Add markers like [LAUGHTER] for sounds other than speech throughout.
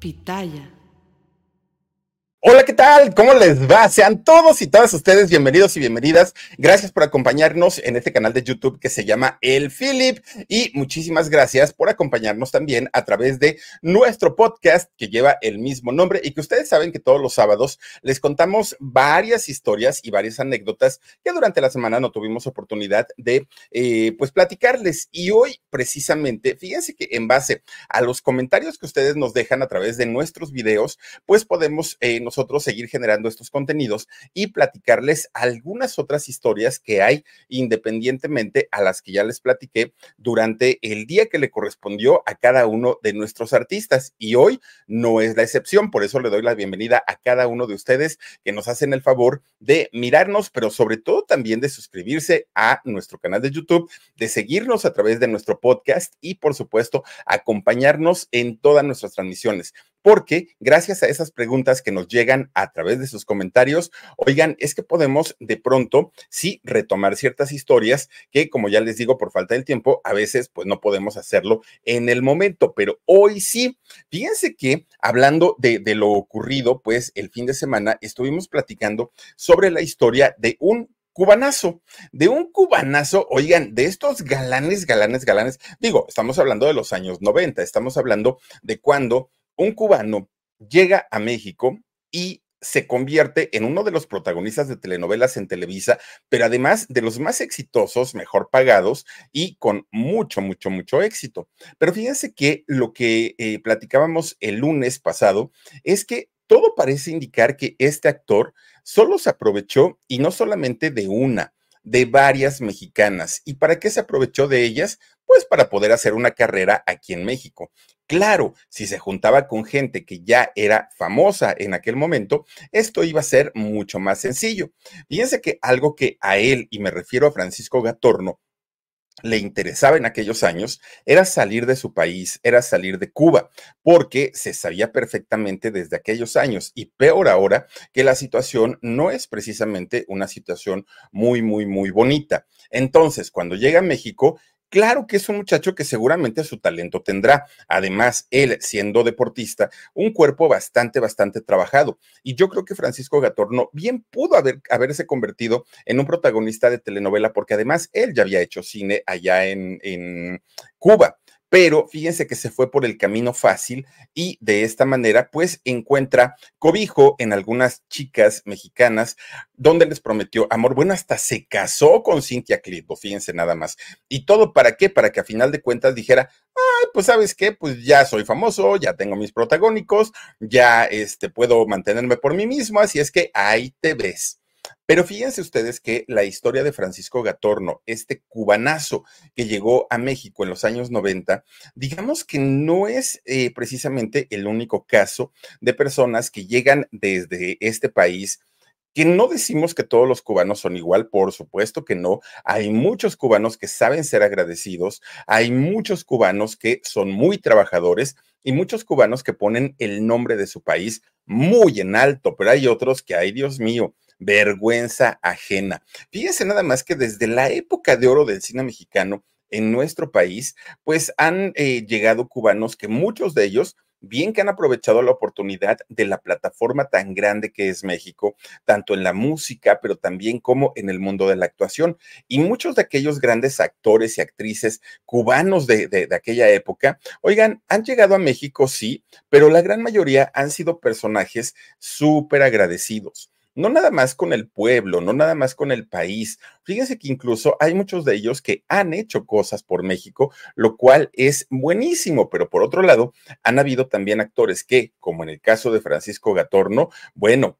Pitaya. Hola, ¿qué tal? ¿Cómo les va? Sean todos y todas ustedes bienvenidos y bienvenidas. Gracias por acompañarnos en este canal de YouTube que se llama El Philip y muchísimas gracias por acompañarnos también a través de nuestro podcast que lleva el mismo nombre y que ustedes saben que todos los sábados les contamos varias historias y varias anécdotas que durante la semana no tuvimos oportunidad de eh, pues platicarles. Y hoy precisamente, fíjense que en base a los comentarios que ustedes nos dejan a través de nuestros videos, pues podemos... Eh, nosotros seguir generando estos contenidos y platicarles algunas otras historias que hay independientemente a las que ya les platiqué durante el día que le correspondió a cada uno de nuestros artistas. Y hoy no es la excepción, por eso le doy la bienvenida a cada uno de ustedes que nos hacen el favor de mirarnos, pero sobre todo también de suscribirse a nuestro canal de YouTube, de seguirnos a través de nuestro podcast y por supuesto acompañarnos en todas nuestras transmisiones porque gracias a esas preguntas que nos llegan a través de sus comentarios, oigan, es que podemos de pronto sí retomar ciertas historias que, como ya les digo, por falta del tiempo, a veces pues no podemos hacerlo en el momento, pero hoy sí. Fíjense que hablando de, de lo ocurrido, pues el fin de semana estuvimos platicando sobre la historia de un cubanazo, de un cubanazo, oigan, de estos galanes, galanes, galanes, digo, estamos hablando de los años 90, estamos hablando de cuando un cubano llega a México y se convierte en uno de los protagonistas de telenovelas en Televisa, pero además de los más exitosos, mejor pagados y con mucho, mucho, mucho éxito. Pero fíjense que lo que eh, platicábamos el lunes pasado es que todo parece indicar que este actor solo se aprovechó y no solamente de una, de varias mexicanas. ¿Y para qué se aprovechó de ellas? Pues para poder hacer una carrera aquí en México. Claro, si se juntaba con gente que ya era famosa en aquel momento, esto iba a ser mucho más sencillo. Fíjense que algo que a él, y me refiero a Francisco Gatorno, le interesaba en aquellos años era salir de su país, era salir de Cuba, porque se sabía perfectamente desde aquellos años y peor ahora que la situación no es precisamente una situación muy, muy, muy bonita. Entonces, cuando llega a México, Claro que es un muchacho que seguramente su talento tendrá. Además, él, siendo deportista, un cuerpo bastante, bastante trabajado. Y yo creo que Francisco Gatorno bien pudo haber, haberse convertido en un protagonista de telenovela, porque además él ya había hecho cine allá en, en Cuba pero fíjense que se fue por el camino fácil y de esta manera pues encuentra cobijo en algunas chicas mexicanas donde les prometió amor. Bueno, hasta se casó con Cintia Clitbo, fíjense nada más. ¿Y todo para qué? Para que a final de cuentas dijera, ay, pues sabes qué, pues ya soy famoso, ya tengo mis protagónicos, ya este, puedo mantenerme por mí mismo, así es que ahí te ves. Pero fíjense ustedes que la historia de Francisco Gatorno, este cubanazo que llegó a México en los años 90, digamos que no es eh, precisamente el único caso de personas que llegan desde este país que no decimos que todos los cubanos son igual, por supuesto que no. Hay muchos cubanos que saben ser agradecidos, hay muchos cubanos que son muy trabajadores y muchos cubanos que ponen el nombre de su país muy en alto, pero hay otros que, ay Dios mío, vergüenza ajena. Fíjense nada más que desde la época de oro del cine mexicano en nuestro país, pues han eh, llegado cubanos que muchos de ellos bien que han aprovechado la oportunidad de la plataforma tan grande que es México, tanto en la música, pero también como en el mundo de la actuación. Y muchos de aquellos grandes actores y actrices cubanos de, de, de aquella época, oigan, han llegado a México, sí, pero la gran mayoría han sido personajes súper agradecidos no nada más con el pueblo, no nada más con el país. Fíjense que incluso hay muchos de ellos que han hecho cosas por México, lo cual es buenísimo, pero por otro lado, han habido también actores que, como en el caso de Francisco Gatorno, bueno,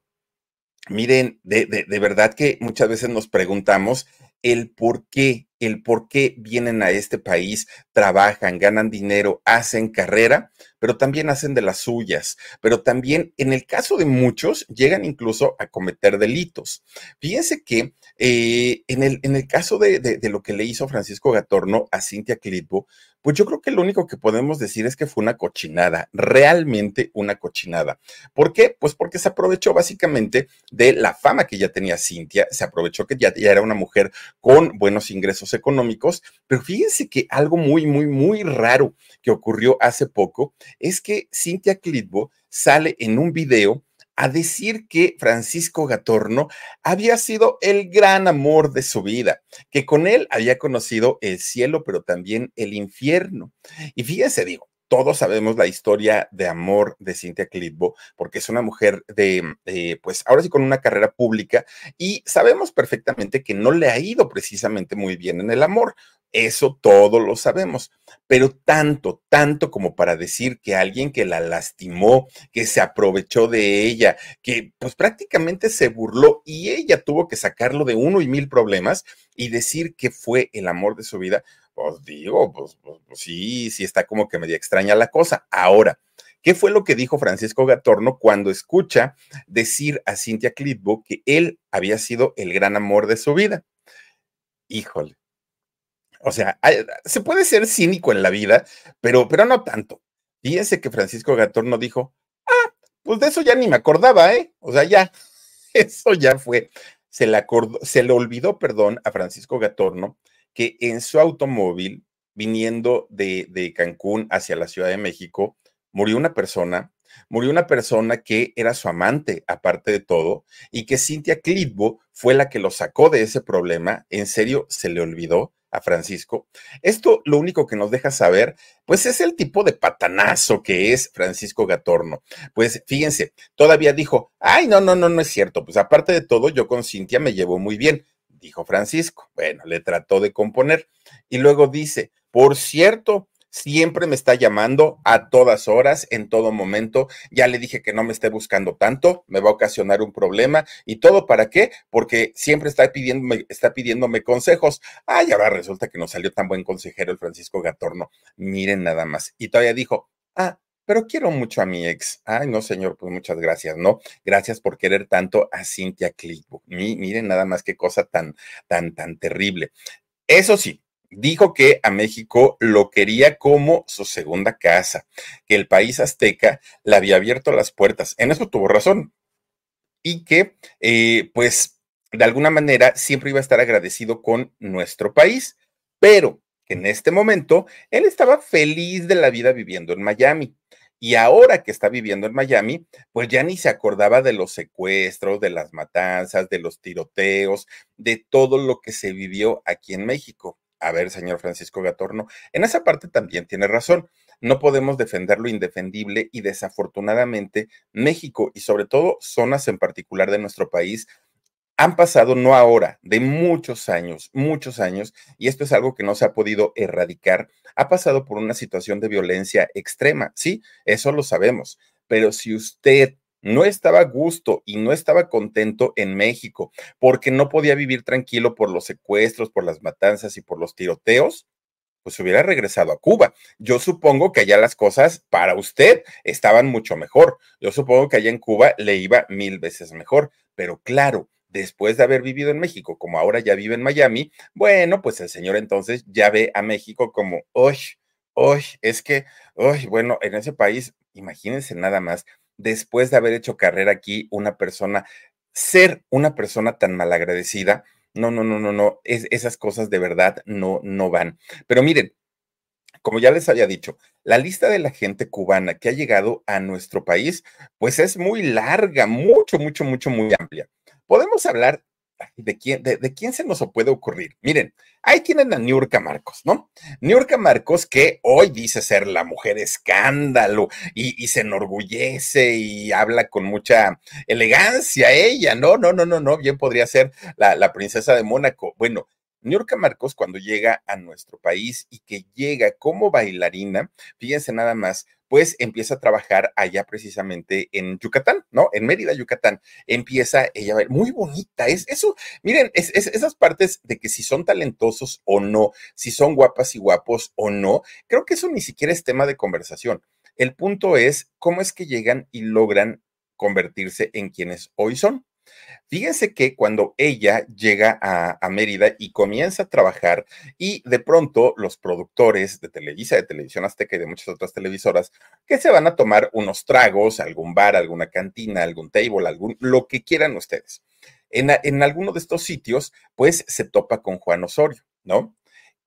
miren, de, de, verdad que muchas veces nos preguntamos el por qué, el por qué vienen a este país, trabajan, ganan dinero, hacen carrera, pero también hacen de las suyas, pero también en el caso de muchos llegan incluso a cometer delitos. Fíjense que eh, en, el, en el caso de, de, lo que le hizo Francisco Gatorno a Cintia Clitbo, pues yo creo que lo único que podemos decir es que fue una cochinada, realmente una cochinada. ¿Por qué? Pues porque se aprovechó básicamente de la fama que ya tenía Cintia, se aprovechó que ya, ya era una mujer con buenos ingresos económicos, pero fíjense que algo muy, muy, muy raro que ocurrió hace poco es que Cintia Clitbo sale en un video a decir que Francisco Gatorno había sido el gran amor de su vida, que con él había conocido el cielo, pero también el infierno. Y fíjense, digo, todos sabemos la historia de amor de Cynthia Clitbo, porque es una mujer de, eh, pues ahora sí con una carrera pública y sabemos perfectamente que no le ha ido precisamente muy bien en el amor. Eso todos lo sabemos, pero tanto, tanto como para decir que alguien que la lastimó, que se aprovechó de ella, que pues prácticamente se burló y ella tuvo que sacarlo de uno y mil problemas y decir que fue el amor de su vida, pues digo, pues, pues, pues, sí, sí está como que media extraña la cosa. Ahora, ¿qué fue lo que dijo Francisco Gatorno cuando escucha decir a Cintia Clitbo que él había sido el gran amor de su vida? Híjole. O sea, se puede ser cínico en la vida, pero, pero no tanto. Fíjense que Francisco Gatorno dijo, ah, pues de eso ya ni me acordaba, ¿eh? O sea, ya, [LAUGHS] eso ya fue. Se le, acordó, se le olvidó, perdón, a Francisco Gatorno que en su automóvil, viniendo de, de Cancún hacia la Ciudad de México, murió una persona, murió una persona que era su amante, aparte de todo, y que Cintia Clitbo fue la que lo sacó de ese problema. En serio, se le olvidó a Francisco. Esto lo único que nos deja saber, pues es el tipo de patanazo que es Francisco Gatorno. Pues fíjense, todavía dijo, ay, no, no, no, no es cierto. Pues aparte de todo, yo con Cintia me llevo muy bien dijo Francisco. Bueno, le trató de componer. Y luego dice, por cierto, siempre me está llamando a todas horas, en todo momento. Ya le dije que no me esté buscando tanto, me va a ocasionar un problema. ¿Y todo para qué? Porque siempre está pidiéndome, está pidiéndome consejos. Ay, ahora resulta que no salió tan buen consejero el Francisco Gatorno. Miren nada más. Y todavía dijo, ah, pero quiero mucho a mi ex. Ay, no, señor, pues muchas gracias, ¿no? Gracias por querer tanto a Cintia Clickbook. miren nada más qué cosa tan, tan, tan terrible. Eso sí, dijo que a México lo quería como su segunda casa, que el país azteca le había abierto las puertas. En eso tuvo razón. Y que, eh, pues, de alguna manera siempre iba a estar agradecido con nuestro país, pero en este momento él estaba feliz de la vida viviendo en Miami. Y ahora que está viviendo en Miami, pues ya ni se acordaba de los secuestros, de las matanzas, de los tiroteos, de todo lo que se vivió aquí en México. A ver, señor Francisco Gatorno, en esa parte también tiene razón. No podemos defender lo indefendible y desafortunadamente México y sobre todo zonas en particular de nuestro país han pasado no ahora, de muchos años, muchos años, y esto es algo que no se ha podido erradicar, ha pasado por una situación de violencia extrema, sí, eso lo sabemos, pero si usted no estaba a gusto y no estaba contento en México porque no podía vivir tranquilo por los secuestros, por las matanzas y por los tiroteos, pues hubiera regresado a Cuba. Yo supongo que allá las cosas para usted estaban mucho mejor. Yo supongo que allá en Cuba le iba mil veces mejor, pero claro, después de haber vivido en México, como ahora ya vive en Miami, bueno, pues el señor entonces ya ve a México como, uy, uy, es que, uy, bueno, en ese país, imagínense nada más, después de haber hecho carrera aquí, una persona, ser una persona tan malagradecida, no, no, no, no, no, es, esas cosas de verdad no, no van. Pero miren, como ya les había dicho, la lista de la gente cubana que ha llegado a nuestro país, pues es muy larga, mucho, mucho, mucho, muy amplia podemos hablar de quién, de, quién se nos puede ocurrir. Miren, ahí tienen a Niurka Marcos, ¿no? Niurka Marcos, que hoy dice ser la mujer escándalo y, se enorgullece y habla con mucha elegancia ella, ¿no? No, no, no, no, bien podría ser la, la princesa de Mónaco. Bueno, Niurka Marcos, cuando llega a nuestro país y que llega como bailarina, fíjense nada más, pues empieza a trabajar allá precisamente en Yucatán, ¿no? En Mérida, Yucatán. Empieza ella a ver, muy bonita, es eso, miren, es, esas partes de que si son talentosos o no, si son guapas y guapos o no, creo que eso ni siquiera es tema de conversación. El punto es cómo es que llegan y logran convertirse en quienes hoy son. Fíjense que cuando ella llega a, Mérida y comienza a trabajar y de pronto los productores de Televisa, de Televisión Azteca y de muchas otras televisoras que se van a tomar unos tragos, algún bar, alguna cantina, algún table, algún, lo que quieran ustedes. En, en alguno de estos sitios, pues se topa con Juan Osorio, ¿no?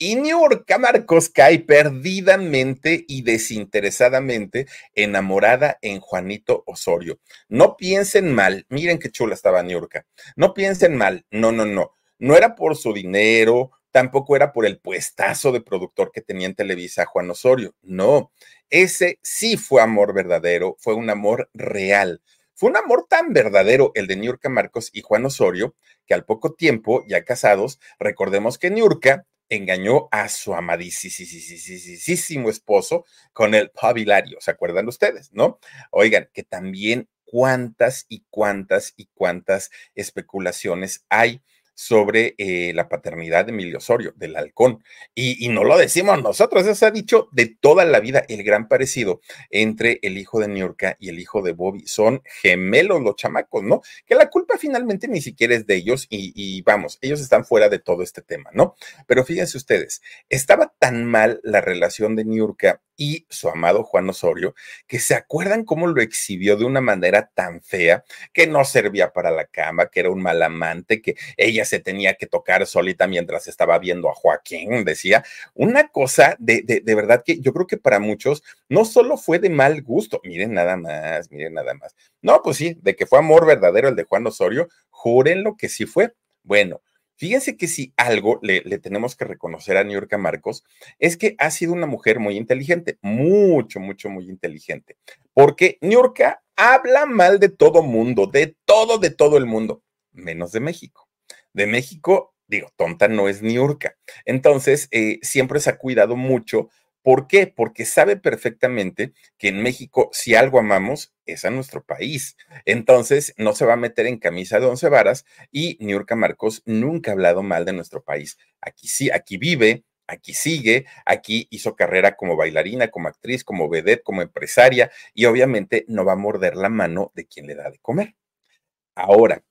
Y Niurka Marcos cae perdidamente y desinteresadamente enamorada en Juanito Osorio. No piensen mal, miren qué chula estaba Niurka. No piensen mal, no, no, no. No era por su dinero, tampoco era por el puestazo de productor que tenía en Televisa Juan Osorio. No, ese sí fue amor verdadero, fue un amor real. Fue un amor tan verdadero el de Niurka Marcos y Juan Osorio que al poco tiempo, ya casados, recordemos que Niurka engañó a su amadísimo esposo con el pabilario, ¿se acuerdan ustedes, no? Oigan, que también cuántas y cuántas y cuántas especulaciones hay sobre eh, la paternidad de Emilio Osorio, del halcón. Y, no lo decimos nosotros, eso se ha dicho de toda la vida, el gran parecido entre el hijo de Niurka y el hijo de Bobby. Son gemelos los chamacos, ¿no? Que la culpa finalmente ni siquiera es de ellos y, y vamos, ellos están fuera de todo este tema, ¿no? Pero fíjense ustedes, estaba tan mal la relación de Niurka y su amado Juan Osorio, que se acuerdan cómo lo exhibió de una manera tan fea, que no servía para la cama, que era un mal amante, que ella se tenía que tocar solita mientras estaba viendo a Joaquín, decía, una cosa de, de, de verdad que yo creo que para muchos no solo fue de mal gusto, miren nada más, miren nada más. No, pues sí, de que fue amor verdadero el de Juan Osorio, júrenlo que sí fue. Bueno, Fíjense que si algo le, tenemos que reconocer a Niurka Marcos es que ha sido una mujer muy inteligente, mucho, mucho, muy inteligente, porque Niurka habla mal de todo mundo, de todo, de todo el mundo, menos de México. De México, digo, tonta no es Niurka. Entonces, eh, siempre se ha cuidado mucho ¿Por qué? Porque sabe perfectamente que en México, si algo amamos, es a nuestro país. Entonces, no se va a meter en camisa de once varas y Niurka Marcos nunca ha hablado mal de nuestro país. Aquí sí, aquí vive, aquí sigue, aquí hizo carrera como bailarina, como actriz, como vedette, como empresaria y obviamente no va a morder la mano de quien le da de comer. Ahora,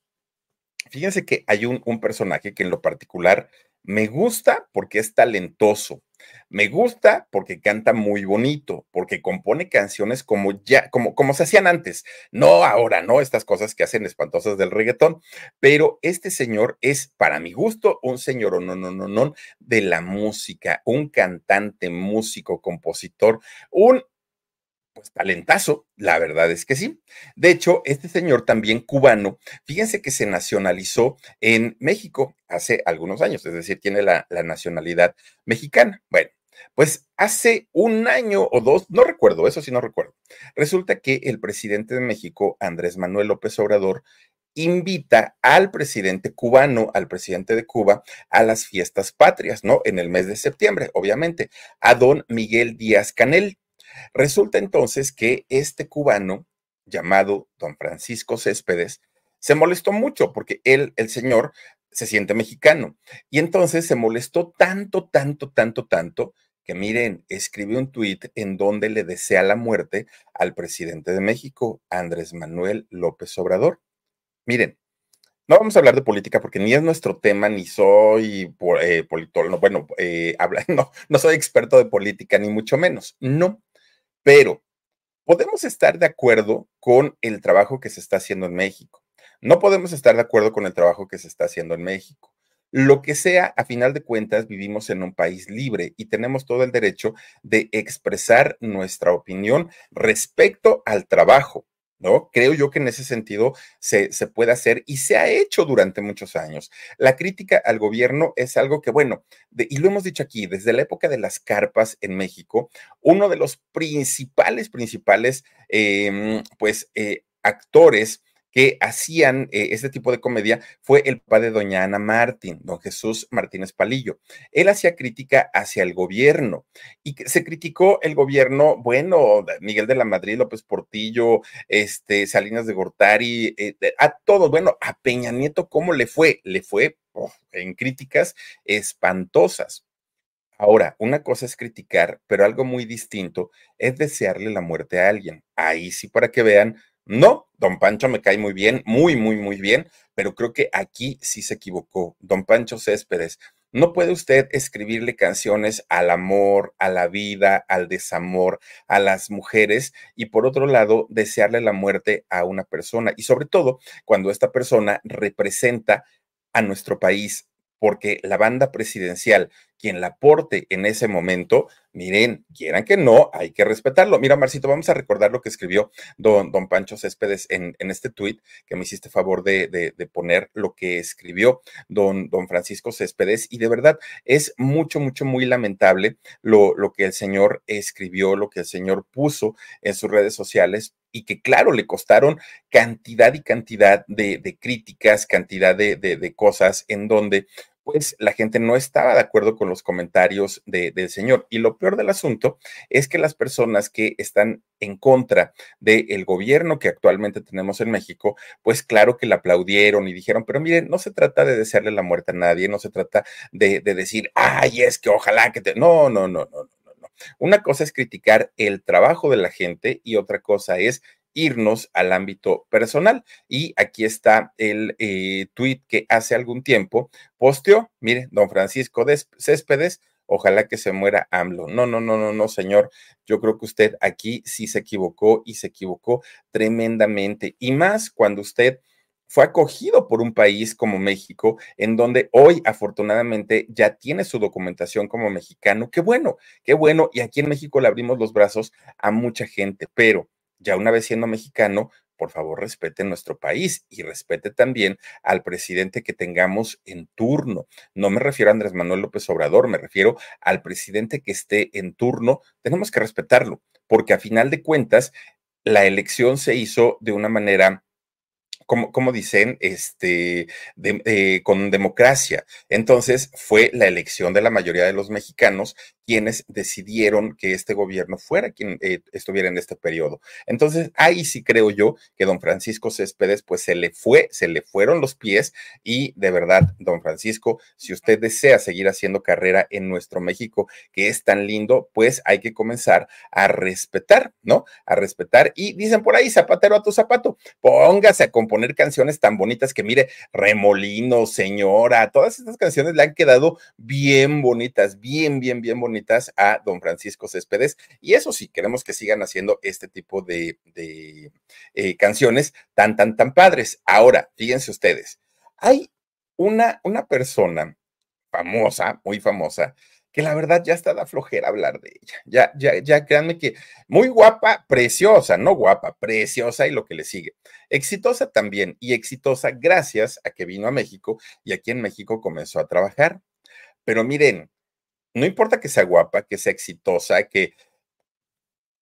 fíjense que hay un, un personaje que en lo particular me gusta porque es talentoso, me gusta porque canta muy bonito, porque compone canciones como ya, como, como se hacían antes, no ahora, ¿no? Estas cosas que hacen espantosas del reggaetón, pero este señor es, para mi gusto, un señor, no, no, no, no, de la música, un cantante, músico, compositor, un pues talentazo, la verdad es que sí. De hecho, este señor también cubano, fíjense que se nacionalizó en México hace algunos años, es decir, tiene la, la nacionalidad mexicana. Bueno, pues hace un año o dos, no recuerdo, eso sí no recuerdo. Resulta que el presidente de México, Andrés Manuel López Obrador, invita al presidente cubano, al presidente de Cuba, a las fiestas patrias, ¿no? En el mes de septiembre, obviamente, a don Miguel Díaz Canel. Resulta entonces que este cubano, llamado don Francisco Céspedes, se molestó mucho porque él, el señor, se siente mexicano. Y entonces se molestó tanto, tanto, tanto, tanto, que miren, escribió un tuit en donde le desea la muerte al presidente de México, Andrés Manuel López Obrador. Miren, no vamos a hablar de política porque ni es nuestro tema, ni soy eh, politólogo, bueno, eh, [LAUGHS] no, no soy experto de política, ni mucho menos, no. Pero podemos estar de acuerdo con el trabajo que se está haciendo en México. No podemos estar de acuerdo con el trabajo que se está haciendo en México. Lo que sea, a final de cuentas, vivimos en un país libre y tenemos todo el derecho de expresar nuestra opinión respecto al trabajo. ¿No? Creo yo que en ese sentido se, se, puede hacer y se ha hecho durante muchos años. La crítica al gobierno es algo que, bueno, y lo hemos dicho aquí, desde la época de las carpas en México, uno de los principales, principales, em, pues, eh, actores que hacían eh, este tipo de comedia fue el padre doña Ana Martín, don Jesús Martínez Palillo. Él hacía crítica hacia el gobierno y se criticó el gobierno, bueno, Miguel de la Madrid, López Portillo, este, Salinas de Gortari, eh, a todos, bueno, a Peña Nieto, ¿cómo le fue? Le fue en críticas espantosas. Ahora, una cosa es criticar, pero algo muy distinto es desearle la muerte a alguien. Ahí sí, para que vean no, don Pancho me cae muy bien, muy, muy, muy bien, pero creo que aquí sí se equivocó. Don Pancho Céspedes, no puede usted escribirle canciones al amor, a la vida, al desamor, a las mujeres y por otro lado desearle la muerte a una persona y sobre todo cuando esta persona representa a nuestro país porque la banda presidencial, quien la aporte en ese momento, miren, quieran que no, hay que respetarlo. Mira, Marcito, vamos a recordar lo que escribió don, don Pancho Céspedes en, en este tuit que me hiciste favor de, de, poner lo que escribió don, don Francisco Céspedes. Y de verdad es mucho, mucho, muy lamentable lo, lo que el señor escribió, lo que el señor puso en sus redes sociales y que claro, le costaron cantidad y cantidad de, de críticas, cantidad de, de, de, cosas en donde pues la gente no estaba de acuerdo con los comentarios del señor. Y lo peor del asunto es que las personas que están en contra del gobierno que actualmente tenemos en México, pues claro que le aplaudieron y dijeron, pero miren, no se trata de desearle la muerte a nadie, no se trata de, de decir, ay, es que ojalá que te... No, no, no, no, no, no. Una cosa es criticar el trabajo de la gente y otra cosa es irnos al ámbito personal. Y aquí está el eh, tweet que hace algún tiempo posteó, mire, don Francisco Céspedes, ojalá que se muera AMLO. No, no, no, no, no, señor. Yo creo que usted aquí sí se equivocó y se equivocó tremendamente. Y más cuando usted fue acogido por un país como México, en donde hoy afortunadamente ya tiene su documentación como mexicano. Qué bueno, qué bueno. Y aquí en México le abrimos los brazos a mucha gente, pero ya una vez siendo mexicano, por favor respete nuestro país y respete también al presidente que tengamos en turno. No me refiero a Andrés Manuel López Obrador, me refiero al presidente que esté en turno. Tenemos que respetarlo, porque a final de cuentas, la elección se hizo de una manera como, dicen, este, eh, con democracia. Entonces fue la elección de la mayoría de los mexicanos quienes decidieron que este gobierno fuera quien eh, estuviera en este periodo. Entonces, ahí sí creo yo que don Francisco Céspedes, pues se le fue, se le fueron los pies y de verdad, don Francisco, si usted desea seguir haciendo carrera en nuestro México, que es tan lindo, pues hay que comenzar a respetar, ¿no? A respetar y dicen por ahí, zapatero a tu zapato, póngase a componer canciones tan bonitas que mire, Remolino, Señora, todas estas canciones le han quedado bien bonitas, bien, bien, bien bonitas a don Francisco Céspedes. Y eso sí, queremos que sigan haciendo este tipo de, eh, canciones tan, tan, tan padres. Ahora, fíjense ustedes, hay una, una persona famosa, muy famosa, que la verdad ya está da flojera hablar de ella. Ya, ya, ya créanme que muy guapa, preciosa, no guapa, preciosa y lo que le sigue. Exitosa también y exitosa gracias a que vino a México y aquí en México comenzó a trabajar. Pero miren, no importa que sea guapa, que sea exitosa, que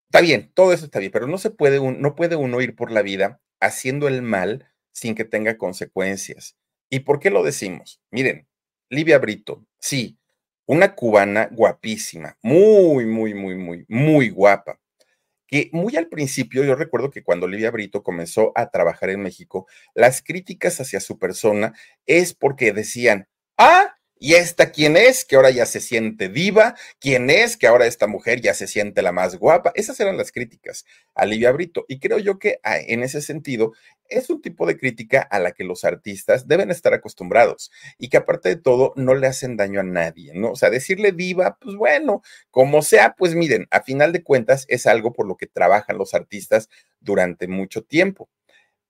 está bien, todo eso está bien, pero no se puede, no puede uno ir por la vida haciendo el mal sin que tenga consecuencias. ¿Y por qué lo decimos? Miren, Livia Brito, sí, una cubana guapísima, muy, muy, muy, muy, muy guapa. Que muy al principio, yo recuerdo que cuando Livia Brito comenzó a trabajar en México, las críticas hacia su persona es porque decían, ah, ¿Y esta quién es? Que ahora ya se siente diva. ¿Quién es? Que ahora esta mujer ya se siente la más guapa. Esas eran las críticas a Livia Brito. Y creo yo que ah, en ese sentido es un tipo de crítica a la que los artistas deben estar acostumbrados y que aparte de todo no le hacen daño a nadie, ¿no? O sea, decirle diva, pues bueno, como sea, pues miren, a final de cuentas es algo por lo que trabajan los artistas durante mucho tiempo.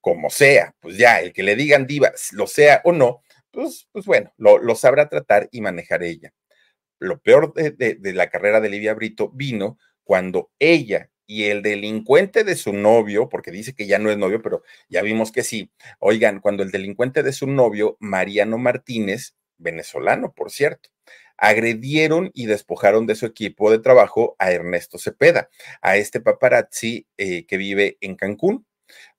Como sea, pues ya, el que le digan diva, lo sea o no, pues, pues bueno, lo, sabrá tratar y manejar ella. Lo peor de, la carrera de Livia Brito vino cuando ella y el delincuente de su novio, porque dice que ya no es novio, pero ya vimos que sí. Oigan, cuando el delincuente de su novio, Mariano Martínez, venezolano, por cierto, agredieron y despojaron de su equipo de trabajo a Ernesto Cepeda, a este paparazzi eh, que vive en Cancún.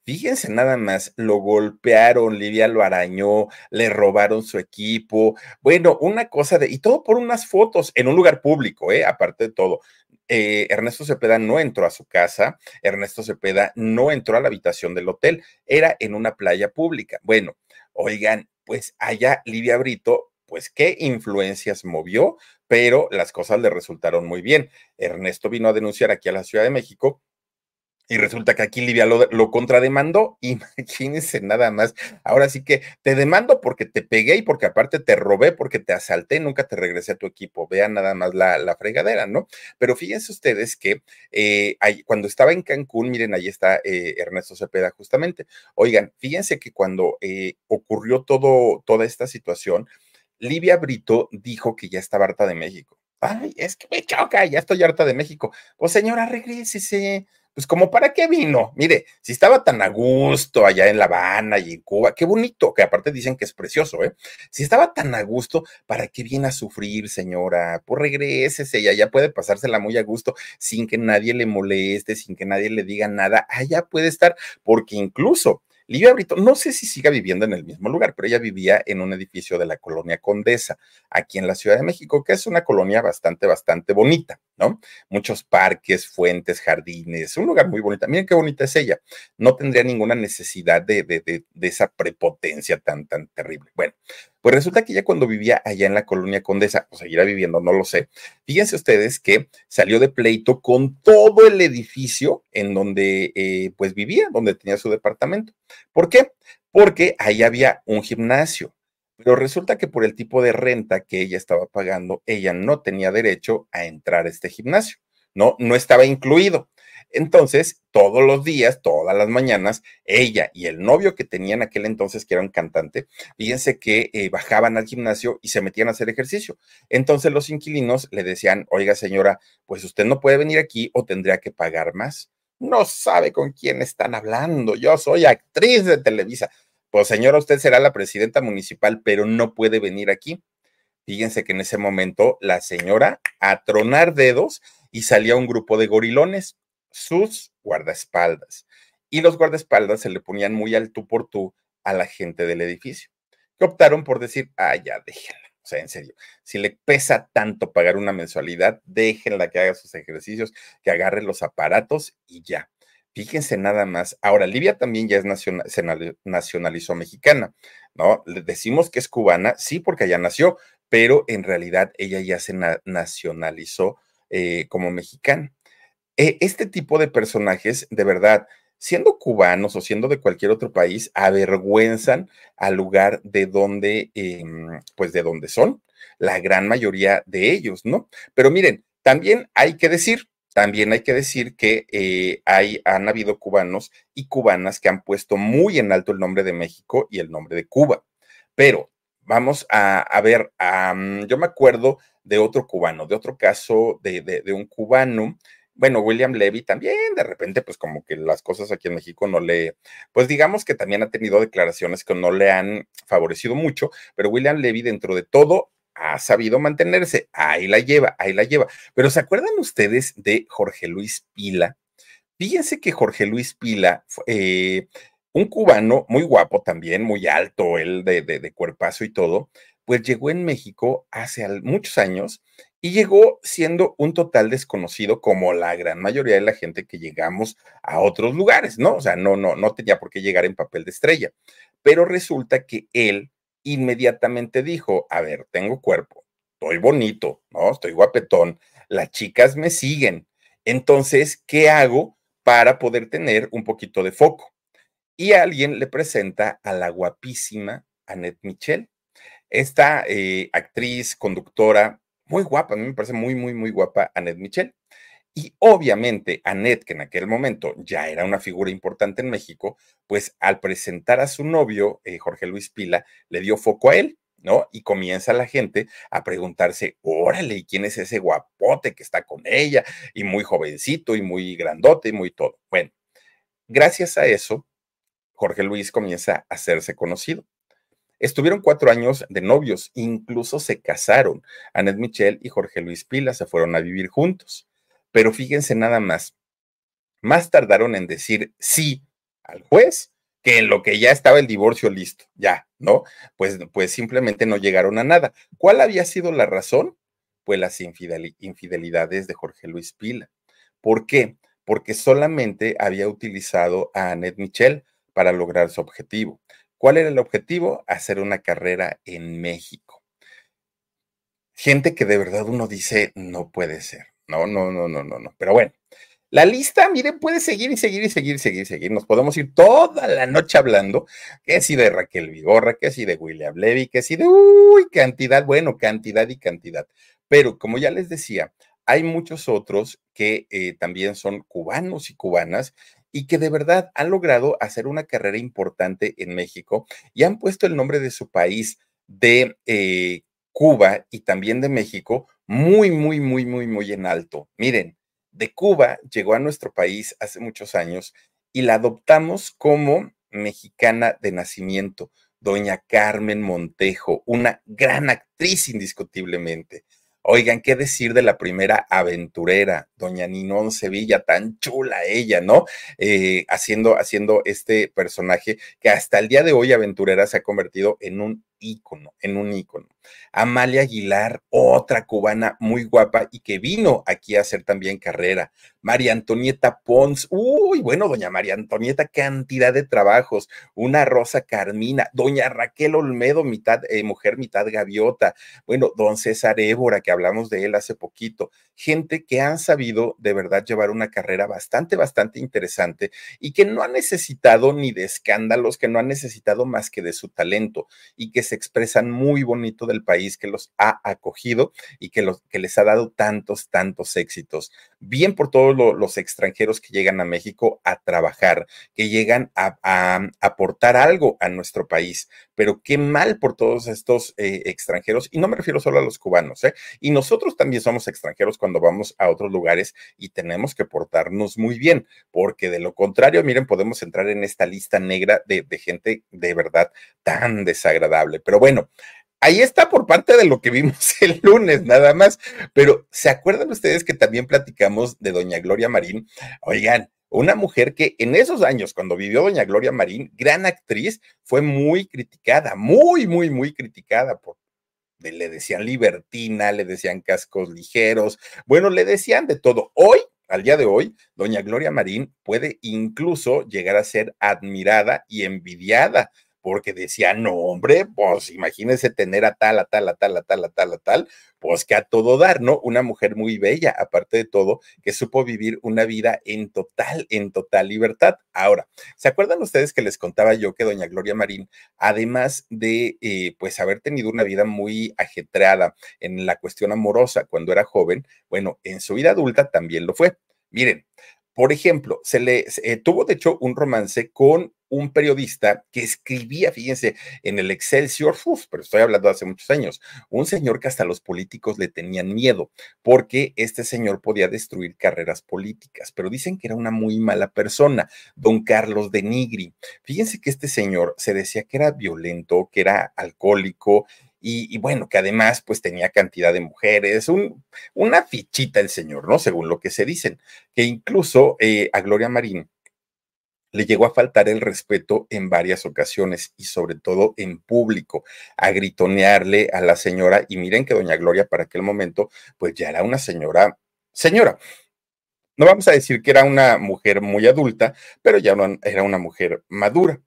Fíjense nada más, lo golpearon, Livia lo arañó, le robaron su equipo. Bueno, una cosa de, y todo por unas fotos en un lugar público, ¿eh? aparte de todo. Eh, Ernesto Cepeda no entró a su casa, Ernesto Cepeda no entró a la habitación del hotel, era en una playa pública. Bueno, oigan, pues allá Livia Brito, pues qué influencias movió, pero las cosas le resultaron muy bien. Ernesto vino a denunciar aquí a la Ciudad de México y resulta que aquí Livia lo, contrademandó. [LAUGHS] Imagínense nada más. Ahora sí que te demando porque te pegué y porque aparte te robé, porque te asalté, nunca te regresé a tu equipo. Vean nada más la, fregadera, ¿no? Pero fíjense ustedes que eh, cuando estaba en Cancún, miren, ahí está eh, Ernesto Cepeda justamente. Oigan, fíjense que cuando eh, ocurrió todo, toda esta situación, Livia Brito dijo que ya estaba harta de México. Ay, es que me choca, ya estoy harta de México. Pues señora, regrésese pues como para qué vino. Mire, si estaba tan a gusto allá en La Habana y en Cuba, qué bonito, que aparte dicen que es precioso, ¿eh? Si estaba tan a gusto, ¿para qué viene a sufrir, señora? Pues regrésese, ella ya puede pasársela muy a gusto sin que nadie le moleste, sin que nadie le diga nada. Allá puede estar, porque incluso Livia Brito, no sé si siga viviendo en el mismo lugar, pero ella vivía en un edificio de la colonia Condesa, aquí en la Ciudad de México, que es una colonia bastante, bastante bonita, ¿no? Muchos parques, fuentes, jardines, un lugar muy bonito. Miren qué bonita es ella. No tendría ninguna necesidad de, de, de, de esa prepotencia tan, tan terrible. Bueno, pues resulta que ella cuando vivía allá en la colonia Condesa, o seguirá viviendo, no lo sé, fíjense ustedes que salió de pleito con todo el edificio en donde eh, pues vivía, donde tenía su departamento. ¿Por qué? Porque ahí había un gimnasio. Pero resulta que por el tipo de renta que ella estaba pagando, ella no tenía derecho a entrar a este gimnasio. No, no estaba incluido. Entonces, todos los días, todas las mañanas, ella y el novio que tenía en aquel entonces, que era un cantante, fíjense que eh, bajaban al gimnasio y se metían a hacer ejercicio. Entonces los inquilinos le decían, oiga señora, pues usted no puede venir aquí o tendría que pagar más. No sabe con quién están hablando. Yo soy actriz de Televisa. Pues señora, usted será la presidenta municipal, pero no puede venir aquí. Fíjense que en ese momento la señora a tronar dedos y salía un grupo de gorilones sus guardaespaldas. Y los guardaespaldas se le ponían muy al tú por tú a la gente del edificio, que optaron por decir, ah, ya, déjenla. O sea, en serio, si le pesa tanto pagar una mensualidad, déjenla que haga sus ejercicios, que agarre los aparatos y ya. Fíjense nada más. Ahora, Libia también ya es nacional, se nacionalizó mexicana, ¿no? Le decimos que es cubana, sí, porque allá nació, pero en realidad ella ya se nacionalizó eh, como mexicana. E, este tipo de personajes, de verdad, siendo cubanos o siendo de cualquier otro país, avergüenzan al lugar de donde, em, pues de donde son, la gran mayoría de ellos, ¿no? Pero miren, también hay que decir, también hay que decir que eh, hay, han habido cubanos y cubanas que han puesto muy en alto el nombre de México y el nombre de Cuba. Pero vamos a, ver, yo me acuerdo de otro cubano, de otro caso de, de un cubano bueno, William Levy también, de repente, pues como que las cosas aquí en México no le, pues digamos que también ha tenido declaraciones que no le han favorecido mucho, pero William Levy dentro de todo ha sabido mantenerse, ahí la lleva, ahí la lleva. Pero ¿se acuerdan ustedes de Jorge Luis Pila? Fíjense que Jorge Luis Pila, eh, un cubano muy guapo también, muy alto, él de, de, de cuerpazo y todo, pues llegó en México hace muchos años y llegó siendo un total desconocido como la gran mayoría de la gente que llegamos a otros lugares, ¿no? O sea, no, no, no tenía por qué llegar en papel de estrella. Pero resulta que él inmediatamente dijo, a ver, tengo cuerpo, estoy bonito, ¿no? Estoy guapetón, las chicas me siguen. Entonces, ¿qué hago para poder tener un poquito de foco? Y alguien le presenta a la guapísima Annette Michel. Esta eh, actriz, conductora, muy guapa, a mí me parece muy, muy, muy guapa Annette Michel. Y obviamente Annette, que en aquel momento ya era una figura importante en México, pues al presentar a su novio, eh, Jorge Luis Pila, le dio foco a él, ¿no? Y comienza la gente a preguntarse, órale, ¿y quién es ese guapote que está con ella? Y muy jovencito y muy grandote y muy todo. Bueno, gracias a eso, Jorge Luis comienza a hacerse conocido. Estuvieron cuatro años de novios, incluso se casaron. Annette Michel y Jorge Luis Pila se fueron a vivir juntos. Pero fíjense nada más, más tardaron en decir sí al juez que en lo que ya estaba el divorcio listo, ya, ¿no? Pues, pues simplemente no llegaron a nada. ¿Cuál había sido la razón? Pues las infidelidades de Jorge Luis Pila. ¿Por qué? Porque solamente había utilizado a Annette Michel para lograr su objetivo. ¿Cuál era el objetivo? Hacer una carrera en México. Gente que de verdad uno dice, no puede ser. No, no, no, no, no, no. Pero bueno, la lista, miren, puede seguir y seguir y seguir y seguir seguir. Nos podemos ir toda la noche hablando, que si de Raquel Vigorra, que si de William Levy, que si de, uy, cantidad, bueno, cantidad y cantidad. Pero como ya les decía, hay muchos otros que eh, también son cubanos y cubanas y que de verdad han logrado hacer una carrera importante en México y han puesto el nombre de su país de, eh, Cuba y también de México muy, muy, muy, muy, muy en alto. Miren, de Cuba llegó a nuestro país hace muchos años y la adoptamos como mexicana de nacimiento, doña Carmen Montejo, una gran actriz indiscutiblemente. Oigan, ¿qué decir de la primera aventurera, doña Ninón Sevilla, tan chula ella, ¿no? Eh, haciendo, haciendo este personaje que hasta el día de hoy aventurera se ha convertido en un ícono, en un ícono. Amalia Aguilar, otra cubana muy guapa y que vino aquí a hacer también carrera. María Antonieta Pons, uy, bueno, doña María Antonieta, cantidad de trabajos. Una Rosa Carmina, doña Raquel Olmedo, mitad eh, mujer, mitad gaviota. Bueno, don César Évora, que hablamos de él hace poquito. Gente que han sabido de verdad llevar una carrera bastante, bastante interesante y que no ha necesitado ni de escándalos, que no ha necesitado más que de su talento y que se expresan muy bonito del país que los ha acogido y que, los, que les ha dado tantos, tantos éxitos. Bien por todos los extranjeros que llegan a México a trabajar, que llegan a, aportar algo a nuestro país, pero qué mal por todos estos eh, extranjeros, y no me refiero solo a los cubanos, ¿eh? y nosotros también somos extranjeros cuando vamos a otros lugares y tenemos que portarnos muy bien, porque de lo contrario, miren, podemos entrar en esta lista negra de, de gente de verdad tan desagradable. Pero bueno, ahí está por parte de lo que vimos [LAUGHS] el lunes, nada más. Pero ¿se acuerdan ustedes que también platicamos de doña Gloria Marín? Oigan, una mujer que en esos años, cuando vivió doña Gloria Marín, gran actriz, fue muy criticada, muy, muy, muy criticada por le decían libertina, le decían cascos ligeros, bueno, le decían de todo. Hoy, al día de hoy, doña Gloria Marín puede incluso llegar a ser admirada y envidiada porque decía, no, hombre, pues imagínense tener a tal, a tal, a tal, a tal, a tal, a tal, pues que a todo dar, ¿no? Una mujer muy bella, aparte de todo, que supo vivir una vida en total, en total libertad. Ahora, ¿se acuerdan ustedes que les contaba yo que doña Gloria Marín, además de, eh, pues, haber tenido una vida muy ajetreada en la cuestión amorosa cuando era joven, bueno, en su vida adulta también lo fue. Miren, por ejemplo, se le eh, tuvo de hecho un romance con un periodista que escribía, fíjense, en el Excelsior, pero estoy hablando hace muchos años, un señor que hasta los políticos le tenían miedo, porque este señor podía destruir carreras políticas, pero dicen que era una muy mala persona, don Carlos de Nigri. Fíjense que este señor se decía que era violento, que era alcohólico, y, bueno, que además pues tenía cantidad de mujeres, un, una fichita el señor, ¿no? Según lo que se dicen, que incluso eh, a Gloria Marín le llegó a faltar el respeto en varias ocasiones y sobre todo en público, a gritonearle a la señora. Y miren que doña Gloria para aquel momento, pues ya era una señora, señora. No vamos a decir que era una mujer muy adulta, pero ya era una mujer madura.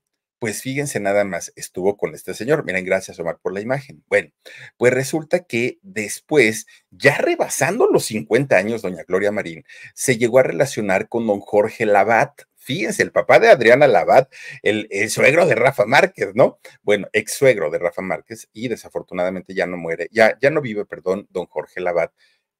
Pues fíjense nada más, estuvo con este señor. Miren, gracias Omar por la imagen. Bueno, pues resulta que después, ya rebasando los 50 años, doña Gloria Marín, se llegó a relacionar con don Jorge Labat, Fíjense, el papá de Adriana Labat, el, suegro de Rafa Márquez, ¿no? Bueno, ex suegro de Rafa Márquez y desafortunadamente ya no muere, ya, ya no vive, perdón, don Jorge Labat.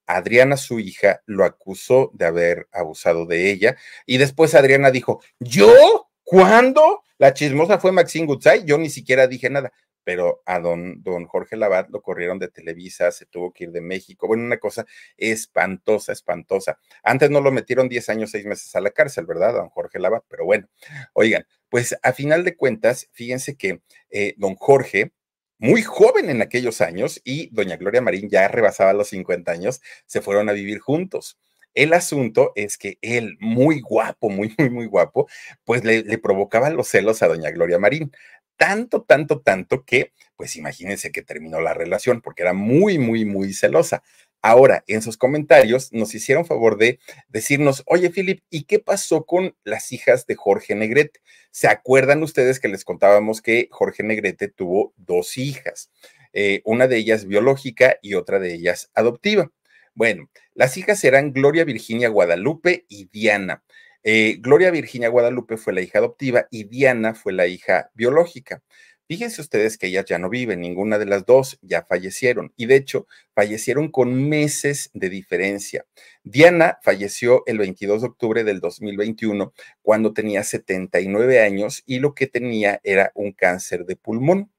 Adriana, su hija, lo acusó de haber abusado de ella y después Adriana dijo, ¿yo? ¿Cuándo? La chismosa fue Maxine Gutzai, yo ni siquiera dije nada pero a don, don Jorge Labat lo corrieron de Televisa, se tuvo que ir de México. Bueno, una cosa espantosa, espantosa. Antes no lo metieron 10 años, 6 meses a la cárcel, ¿verdad, don Jorge Labat? Pero bueno, oigan, pues a final de cuentas, fíjense que eh, don Jorge, muy joven en aquellos años, y doña Gloria Marín ya rebasaba los 50 años, se fueron a vivir juntos. El asunto es que él, muy guapo, muy, muy, muy guapo, pues le, provocaba los celos a doña Gloria Marín tanto, tanto, tanto que, pues imagínense que terminó la relación porque era muy, muy, muy celosa. Ahora, en sus comentarios nos hicieron favor de decirnos, oye, Philip, ¿y qué pasó con las hijas de Jorge Negrete? ¿Se acuerdan ustedes que les contábamos que Jorge Negrete tuvo dos hijas? Eh, una de ellas biológica y otra de ellas adoptiva. Bueno, las hijas eran Gloria Virginia Guadalupe y Diana. Eh, Gloria Virginia Guadalupe fue la hija adoptiva y Diana fue la hija biológica. Fíjense ustedes que ellas ya no viven, ninguna de las dos ya fallecieron y de hecho fallecieron con meses de diferencia. Diana falleció el 22 de octubre del 2021 cuando tenía 79 años y lo que tenía era un cáncer de pulmón.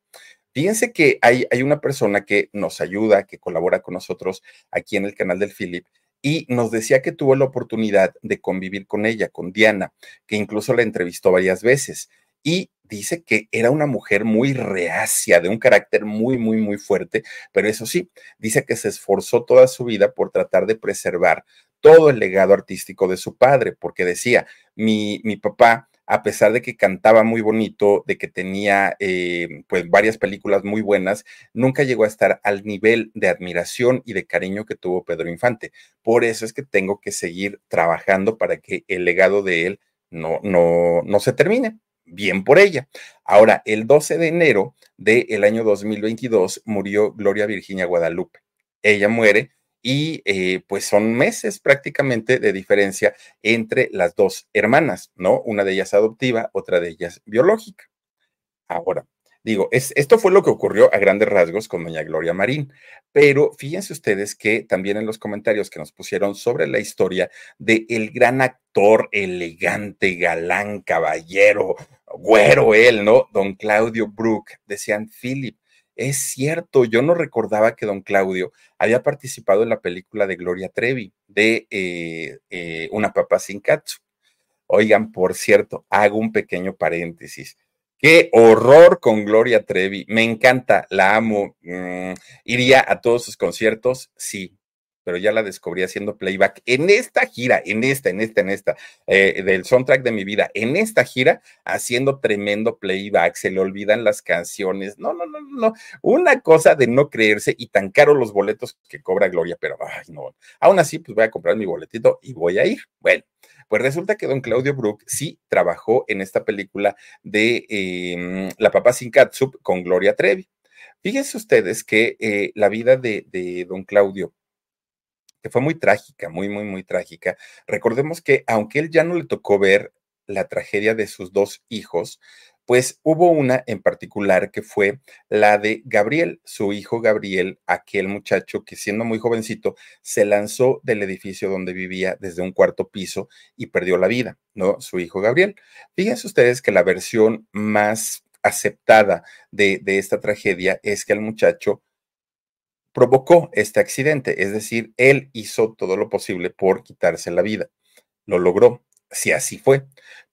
Fíjense que hay, hay una persona que nos ayuda, que colabora con nosotros aquí en el canal del Philip, y nos decía que tuvo la oportunidad de convivir con ella, con Diana, que incluso la entrevistó varias veces. Y dice que era una mujer muy reacia, de un carácter muy, muy, muy fuerte, pero eso sí, dice que se esforzó toda su vida por tratar de preservar todo el legado artístico de su padre, porque decía, mi, mi papá a pesar de que cantaba muy bonito, de que tenía eh, pues varias películas muy buenas, nunca llegó a estar al nivel de admiración y de cariño que tuvo Pedro Infante. Por eso es que tengo que seguir trabajando para que el legado de él no, no, no se termine. Bien por ella. Ahora, el 12 de enero del año 2022 murió Gloria Virginia Guadalupe. Ella muere y eh, pues son meses prácticamente de diferencia entre las dos hermanas, ¿no? Una de ellas adoptiva, otra de ellas biológica. Ahora, digo, es, esto fue lo que ocurrió a grandes rasgos con doña Gloria Marín, pero fíjense ustedes que también en los comentarios que nos pusieron sobre la historia de el gran actor, elegante, galán, caballero, güero él, ¿no? Don Claudio Brook, decían, Philip, es cierto, yo no recordaba que don Claudio había participado en la película de Gloria Trevi, de eh, eh, Una papa sin katsu. Oigan, por cierto, hago un pequeño paréntesis. Qué horror con Gloria Trevi. Me encanta, la amo. Mm, ¿Iría a todos sus conciertos? Sí, pero ya la descubrí haciendo playback en esta gira, en esta, en esta, en esta, eh, del soundtrack de mi vida, en esta gira, haciendo tremendo playback, se le olvidan las canciones, no, no, no, no, una cosa de no creerse y tan caro los boletos que cobra Gloria, pero, ay, no, aún así, pues voy a comprar mi boletito y voy a ir. Bueno, pues resulta que don Claudio Brook sí trabajó en esta película de em, La Papa Sin Catsup con Gloria Trevi. Fíjense ustedes que eh, la vida de don Claudio que fue muy trágica, muy, muy, muy trágica. Recordemos que aunque él ya no le tocó ver la tragedia de sus dos hijos, pues hubo una en particular que fue la de Gabriel, su hijo Gabriel, aquel muchacho que siendo muy jovencito se lanzó del edificio donde vivía desde un cuarto piso y perdió la vida, ¿no? Su hijo Gabriel. Fíjense ustedes que la versión más aceptada de, de esta tragedia es que al muchacho provocó este accidente, es decir, él hizo todo lo posible por quitarse la vida. Lo logró, si así fue.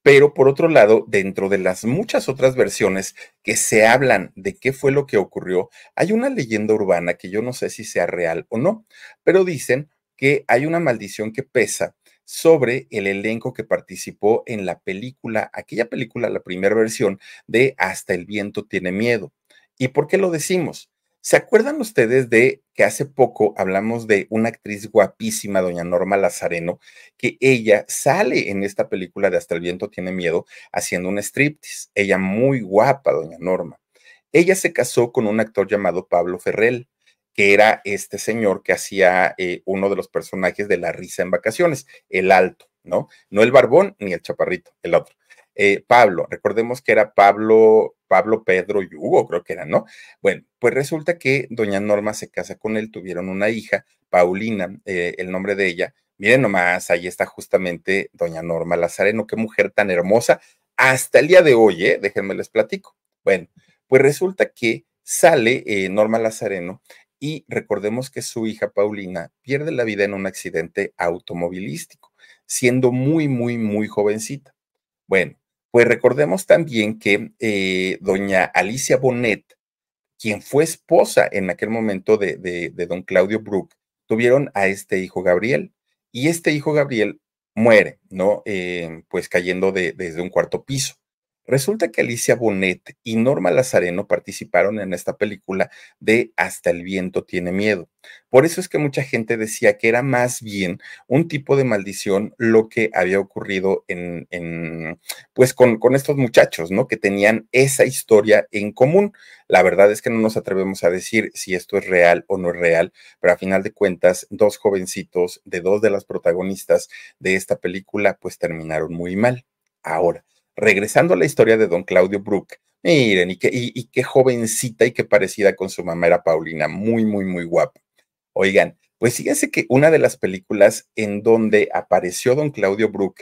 Pero por otro lado, dentro de las muchas otras versiones que se hablan de qué fue lo que ocurrió, hay una leyenda urbana que yo no sé si sea real o no, pero dicen que hay una maldición que pesa sobre el elenco que participó en la película, aquella película, la primera versión de Hasta el viento tiene miedo. ¿Y por qué lo decimos? ¿Se acuerdan ustedes de que hace poco hablamos de una actriz guapísima, doña Norma Lazareno, que ella sale en esta película de Hasta el viento tiene miedo haciendo un striptease? Ella muy guapa, doña Norma. Ella se casó con un actor llamado Pablo Ferrell, que era este señor que hacía eh, uno de los personajes de La risa en vacaciones, el alto, ¿no? No el barbón ni el chaparrito, el otro. Eh, Pablo, recordemos que era Pablo, Pablo Pedro y Hugo, creo que era, ¿no? Bueno, pues resulta que doña Norma se casa con él, tuvieron una hija, Paulina, eh, el nombre de ella. Miren nomás, ahí está justamente doña Norma Lazareno, qué mujer tan hermosa, hasta el día de hoy, ¿eh? Déjenme les platico. Bueno, pues resulta que sale eh, Norma Lazareno y recordemos que su hija Paulina pierde la vida en un accidente automovilístico, siendo muy, muy, muy jovencita. Bueno, pues recordemos también que eh, doña Alicia Bonet, quien fue esposa en aquel momento de, don Claudio Brook, tuvieron a este hijo Gabriel. Y este hijo Gabriel muere, ¿no? Eh, pues cayendo de, desde un cuarto piso. Resulta que Alicia Bonet y Norma Lazareno participaron en esta película de Hasta el viento tiene miedo. Por eso es que mucha gente decía que era más bien un tipo de maldición lo que había ocurrido en, pues con, con, estos muchachos, ¿no? Que tenían esa historia en común. La verdad es que no nos atrevemos a decir si esto es real o no es real, pero a final de cuentas, dos jovencitos de dos de las protagonistas de esta película, pues terminaron muy mal. Ahora, regresando a la historia de don Claudio Brook, miren, y qué, y, qué jovencita y qué parecida con su mamá era Paulina, muy, muy, muy guapa. Oigan, pues fíjense que una de las películas en donde apareció don Claudio Brook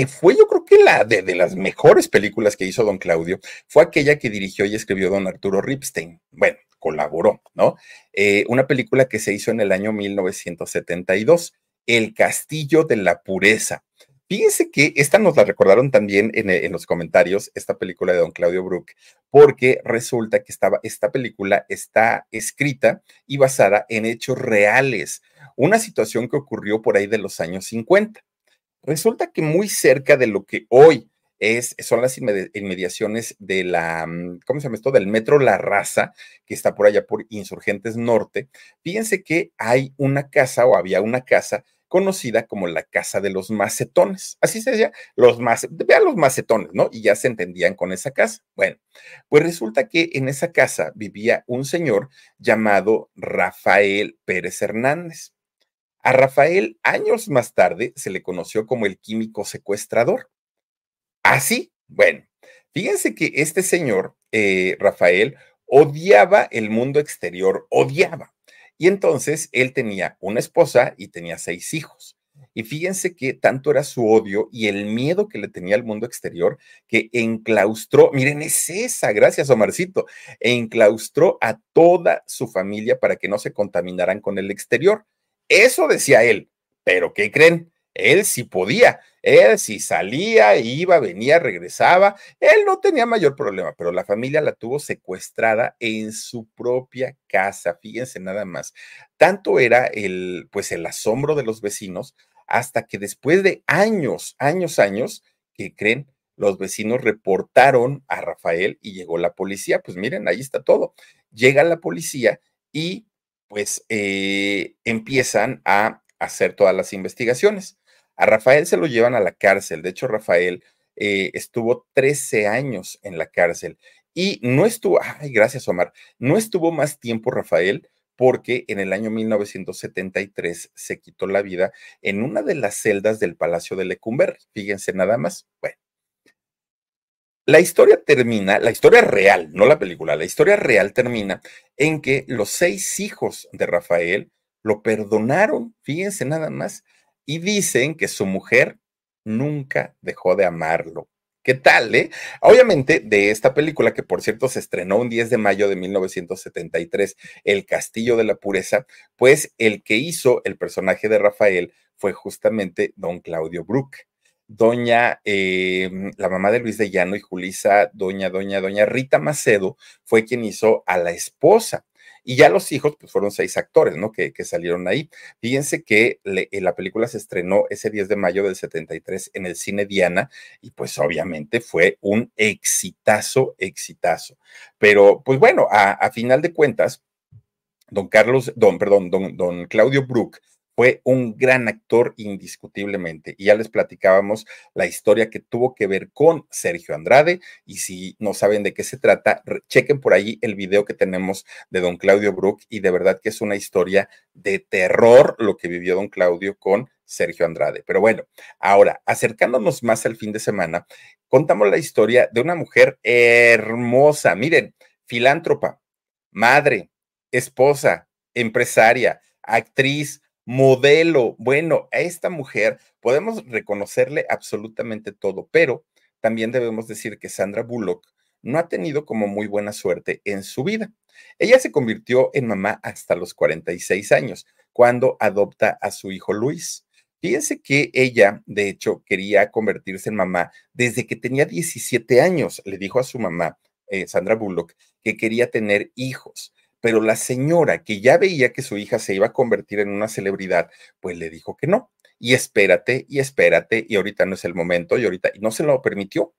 que fue yo creo que la de, las mejores películas que hizo don Claudio, fue aquella que dirigió y escribió don Arturo Ripstein. Bueno, colaboró, ¿no? Eh, una película que se hizo en el año 1972, El Castillo de la Pureza. Fíjense que esta nos la recordaron también en, los comentarios, esta película de don Claudio Brook, porque resulta que estaba, esta película está escrita y basada en hechos reales, una situación que ocurrió por ahí de los años 50. Resulta que muy cerca de lo que hoy es, son las inmediaciones de la, mm, ¿cómo se llama esto? Del metro La Raza, que está por allá por Insurgentes Norte. Fíjense que hay una casa o había una casa conocida como la Casa de los Macetones. Así se decía, los macetones, vean los macetones, ¿no? Y ya se entendían con esa casa. Bueno, pues resulta que en esa casa vivía un señor llamado Rafael Pérez Hernández. A Rafael, años más tarde, se le conoció como el químico secuestrador. Así, bueno, fíjense que este señor, eh, Rafael, odiaba el mundo exterior, odiaba. Y entonces él tenía una esposa y tenía seis hijos. Y fíjense que tanto era su odio y el miedo que le tenía al mundo exterior que enclaustró, miren, es esa, gracias Omarcito, enclaustró a toda su familia para que no se contaminaran con el exterior. Eso decía él, pero ¿qué creen? Él sí podía, él sí salía, iba, venía, regresaba, él no tenía mayor problema, pero la familia la tuvo secuestrada en su propia casa, fíjense nada más. Tanto era el, pues el asombro de los vecinos hasta que después de años, años, años, que creen, los vecinos reportaron a Rafael y llegó la policía, pues miren, ahí está todo. Llega la policía y pues eh, empiezan a hacer todas las investigaciones. A Rafael se lo llevan a la cárcel. De hecho, Rafael eh, estuvo 13 años en la cárcel y no estuvo, ay, gracias Omar, no estuvo más tiempo Rafael porque en el año 1973 se quitó la vida en una de las celdas del Palacio de Lecumberri. Fíjense nada más. Bueno. La historia termina, la historia real, no la película, la historia real termina en que los seis hijos de Rafael lo perdonaron, fíjense nada más, y dicen que su mujer nunca dejó de amarlo. ¿Qué tal, eh? Obviamente, de esta película, que por cierto se estrenó un 10 de mayo de 1973, El Castillo de la Pureza, pues el que hizo el personaje de Rafael fue justamente don Claudio Brook. Doña, em, la mamá de Luis de Llano y Julisa, doña, doña, doña Rita Macedo, fue quien hizo a la esposa. Y ya los hijos, pues fueron seis actores, ¿no? Que, salieron ahí. Fíjense que eh, la película se estrenó ese 10 de mayo del 73 en el cine Diana y pues obviamente fue un exitazo, exitazo. Pero pues bueno, a, final de cuentas, don Carlos, don, perdón, don, don Claudio Brook fue un gran actor indiscutiblemente. Y ya les platicábamos la historia que tuvo que ver con Sergio Andrade. Y si no saben de qué se trata, chequen por ahí el video que tenemos de don Claudio Brook. Y de verdad que es una historia de terror lo que vivió don Claudio con Sergio Andrade. Pero bueno, ahora, acercándonos más al fin de semana, contamos la historia de una mujer hermosa. Miren, filántropa, madre, esposa, empresaria, actriz, modelo. Bueno, a esta mujer podemos reconocerle absolutamente todo, pero también debemos decir que Sandra Bullock no ha tenido como muy buena suerte en su vida. Ella se convirtió en mamá hasta los 46 años, cuando adopta a su hijo Luis. Fíjense que ella, de hecho, quería convertirse en mamá desde que tenía 17 años. Le dijo a su mamá, eh, Sandra Bullock, que quería tener hijos pero la señora que ya veía que su hija se iba a convertir en una celebridad, pues le dijo que no. Y espérate, y espérate, y ahorita no es el momento, y ahorita, y no se lo permitió.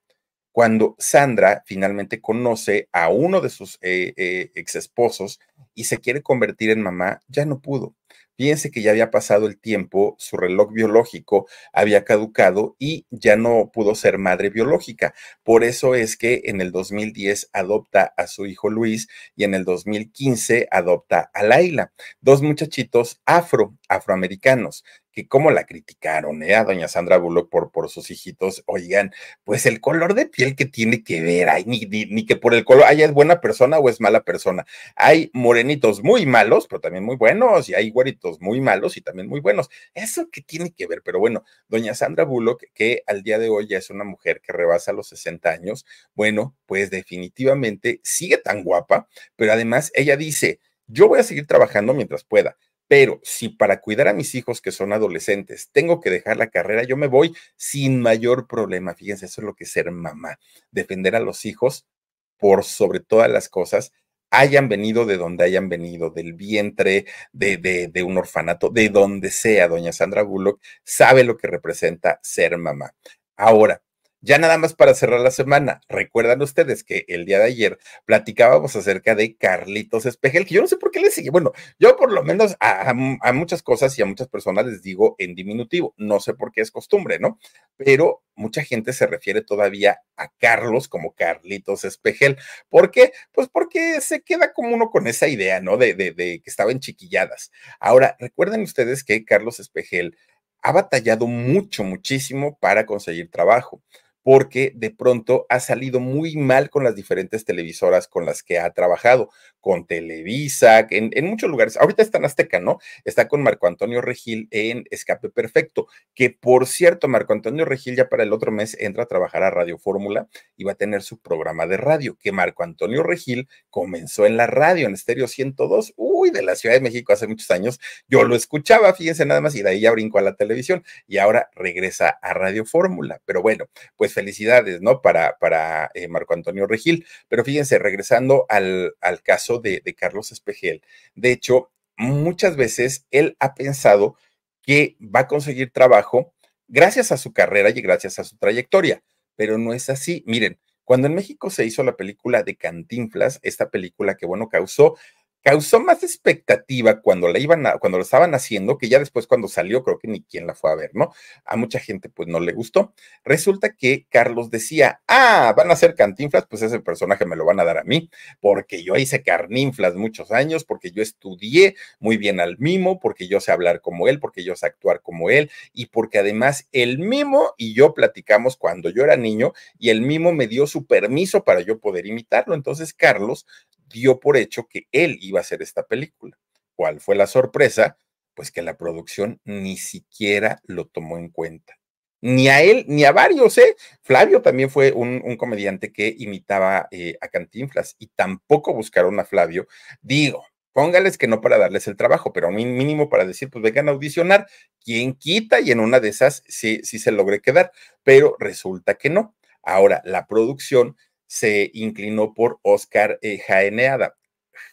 Cuando Sandra finalmente conoce a uno de sus eh, eh, ex esposos y se quiere convertir en mamá, ya no pudo. Fíjense que ya había pasado el tiempo, su reloj biológico había caducado y ya no pudo ser madre biológica. Por eso es que en el 2010 adopta a su hijo Luis y en el 2015 adopta a Laila, dos muchachitos afro, afroamericanos, que cómo la criticaron, ¿eh? A doña Sandra Bullock por, por sus hijitos. Oigan, pues el color de piel que tiene que ver, ay, ni, ni, que por el color, haya es buena persona o es mala persona. Hay morenitos muy malos, pero también muy buenos, y hay güeritos muy malos y también muy buenos. Eso que tiene que ver, pero bueno, doña Sandra Bullock, que al día de hoy ya es una mujer que rebasa los 60 años, bueno, pues definitivamente sigue tan guapa, pero además ella dice, yo voy a seguir trabajando mientras pueda pero si para cuidar a mis hijos que son adolescentes tengo que dejar la carrera, yo me voy sin mayor problema. Fíjense, eso es lo que es ser mamá, defender a los hijos por sobre todas las cosas, hayan venido de donde hayan venido, del vientre, de, de, de, un orfanato, de donde sea, doña Sandra Bullock, sabe lo que representa ser mamá. Ahora, ya nada más para cerrar la semana, recuerdan ustedes que el día de ayer platicábamos acerca de Carlitos Espejel, que yo no sé por qué le sigue. Bueno, yo por lo menos a, muchas cosas y a muchas personas les digo en diminutivo, no sé por qué es costumbre, ¿no? Pero mucha gente se refiere todavía a Carlos como Carlitos Espejel. ¿Por qué? Pues porque se queda como uno con esa idea, ¿no? De, de, que estaba en chiquilladas. Ahora, recuerden ustedes que Carlos Espejel ha batallado mucho, muchísimo para conseguir trabajo porque de pronto ha salido muy mal con las diferentes televisoras con las que ha trabajado, con Televisa, en, muchos lugares. Ahorita está en Azteca, ¿no? Está con Marco Antonio Regil en Escape Perfecto, que por cierto, Marco Antonio Regil ya para el otro mes entra a trabajar a Radio Fórmula y va a tener su programa de radio, que Marco Antonio Regil comenzó en la radio, en Estéreo 102, uy, de la Ciudad de México hace muchos años. Yo lo escuchaba, fíjense nada más, y de ahí ya brincó a la televisión y ahora regresa a Radio Fórmula. Pero bueno, pues felicidades, ¿no? Para, para eh, Marco Antonio Regil. Pero fíjense, regresando al, al caso de, de Carlos Espejel, de hecho, muchas veces él ha pensado que va a conseguir trabajo gracias a su carrera y gracias a su trayectoria, pero no es así. Miren, cuando en México se hizo la película de Cantinflas, esta película que, bueno, causó causó más expectativa cuando la iban a, cuando lo estaban haciendo, que ya después cuando salió, creo que ni quien la fue a ver, ¿no? A mucha gente pues no le gustó. Resulta que Carlos decía, ah, van a ser cantinflas, pues ese personaje me lo van a dar a mí, porque yo hice carninflas muchos años, porque yo estudié muy bien al mimo, porque yo sé hablar como él, porque yo sé actuar como él, y porque además el mimo y yo platicamos cuando yo era niño, y el mimo me dio su permiso para yo poder imitarlo. Entonces Carlos dio por hecho que él iba a hacer esta película. ¿Cuál fue la sorpresa? Pues que la producción ni siquiera lo tomó en cuenta. Ni a él, ni a varios, ¿eh? Flavio también fue un, comediante que imitaba eh, a Cantinflas y tampoco buscaron a Flavio. Digo, póngales que no para darles el trabajo, pero mínimo para decir, pues vengan a audicionar, ¿quién quita? Y en una de esas sí, sí se logre quedar, pero resulta que no. Ahora, la producción se inclinó por Oscar eh, Jaeneada.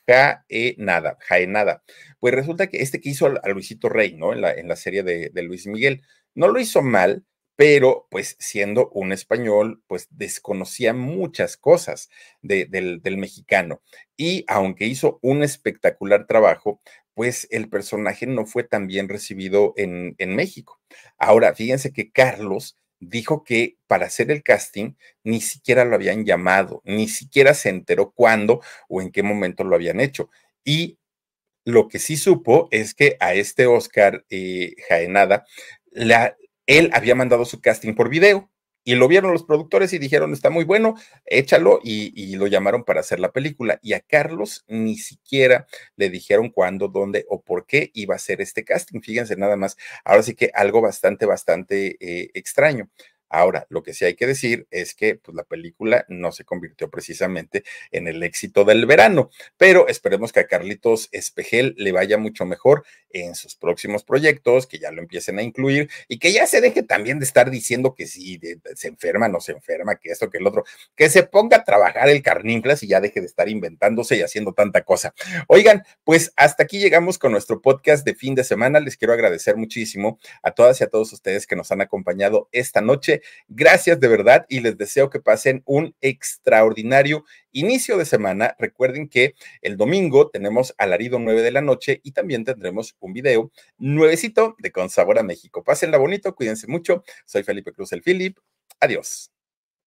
Jaenada, Jaenada. Pues resulta que este que hizo a Luisito Rey, ¿no? En la, en la serie de, Luis Miguel, no lo hizo mal, pero pues siendo un español, pues desconocía muchas cosas del, del, mexicano. Y aunque hizo un espectacular trabajo, pues el personaje no fue tan bien recibido en, en México. Ahora, fíjense que Carlos dijo que para hacer el casting ni siquiera lo habían llamado, ni siquiera se enteró cuándo o en qué momento lo habían hecho. Y lo que sí supo es que a este Oscar eh, Jaenada, la, él había mandado su casting por video y lo vieron los productores y dijeron, está muy bueno, échalo, y, lo llamaron para hacer la película. Y a Carlos ni siquiera le dijeron cuándo, dónde o por qué iba a hacer este casting. Fíjense nada más, ahora sí que algo bastante, bastante eh, extraño. Ahora, lo que sí hay que decir es que pues, la película no se convirtió precisamente en el éxito del verano, pero esperemos que a Carlitos Espejel le vaya mucho mejor en sus próximos proyectos, que ya lo empiecen a incluir y que ya se deje también de estar diciendo que si se enferma, no se enferma, que esto, que el otro, que se ponga a trabajar el carninflas y ya deje de estar inventándose y haciendo tanta cosa. Oigan, pues hasta aquí llegamos con nuestro podcast de fin de semana. Les quiero agradecer muchísimo a todas y a todos ustedes que nos han acompañado esta noche Gracias de verdad y les deseo que pasen un extraordinario inicio de semana. Recuerden que el domingo tenemos alarido 9 de la noche y también tendremos un video nuevecito de Con Sabor a México. Pásenla bonito, cuídense mucho. Soy Felipe Cruz el Philip. Adiós.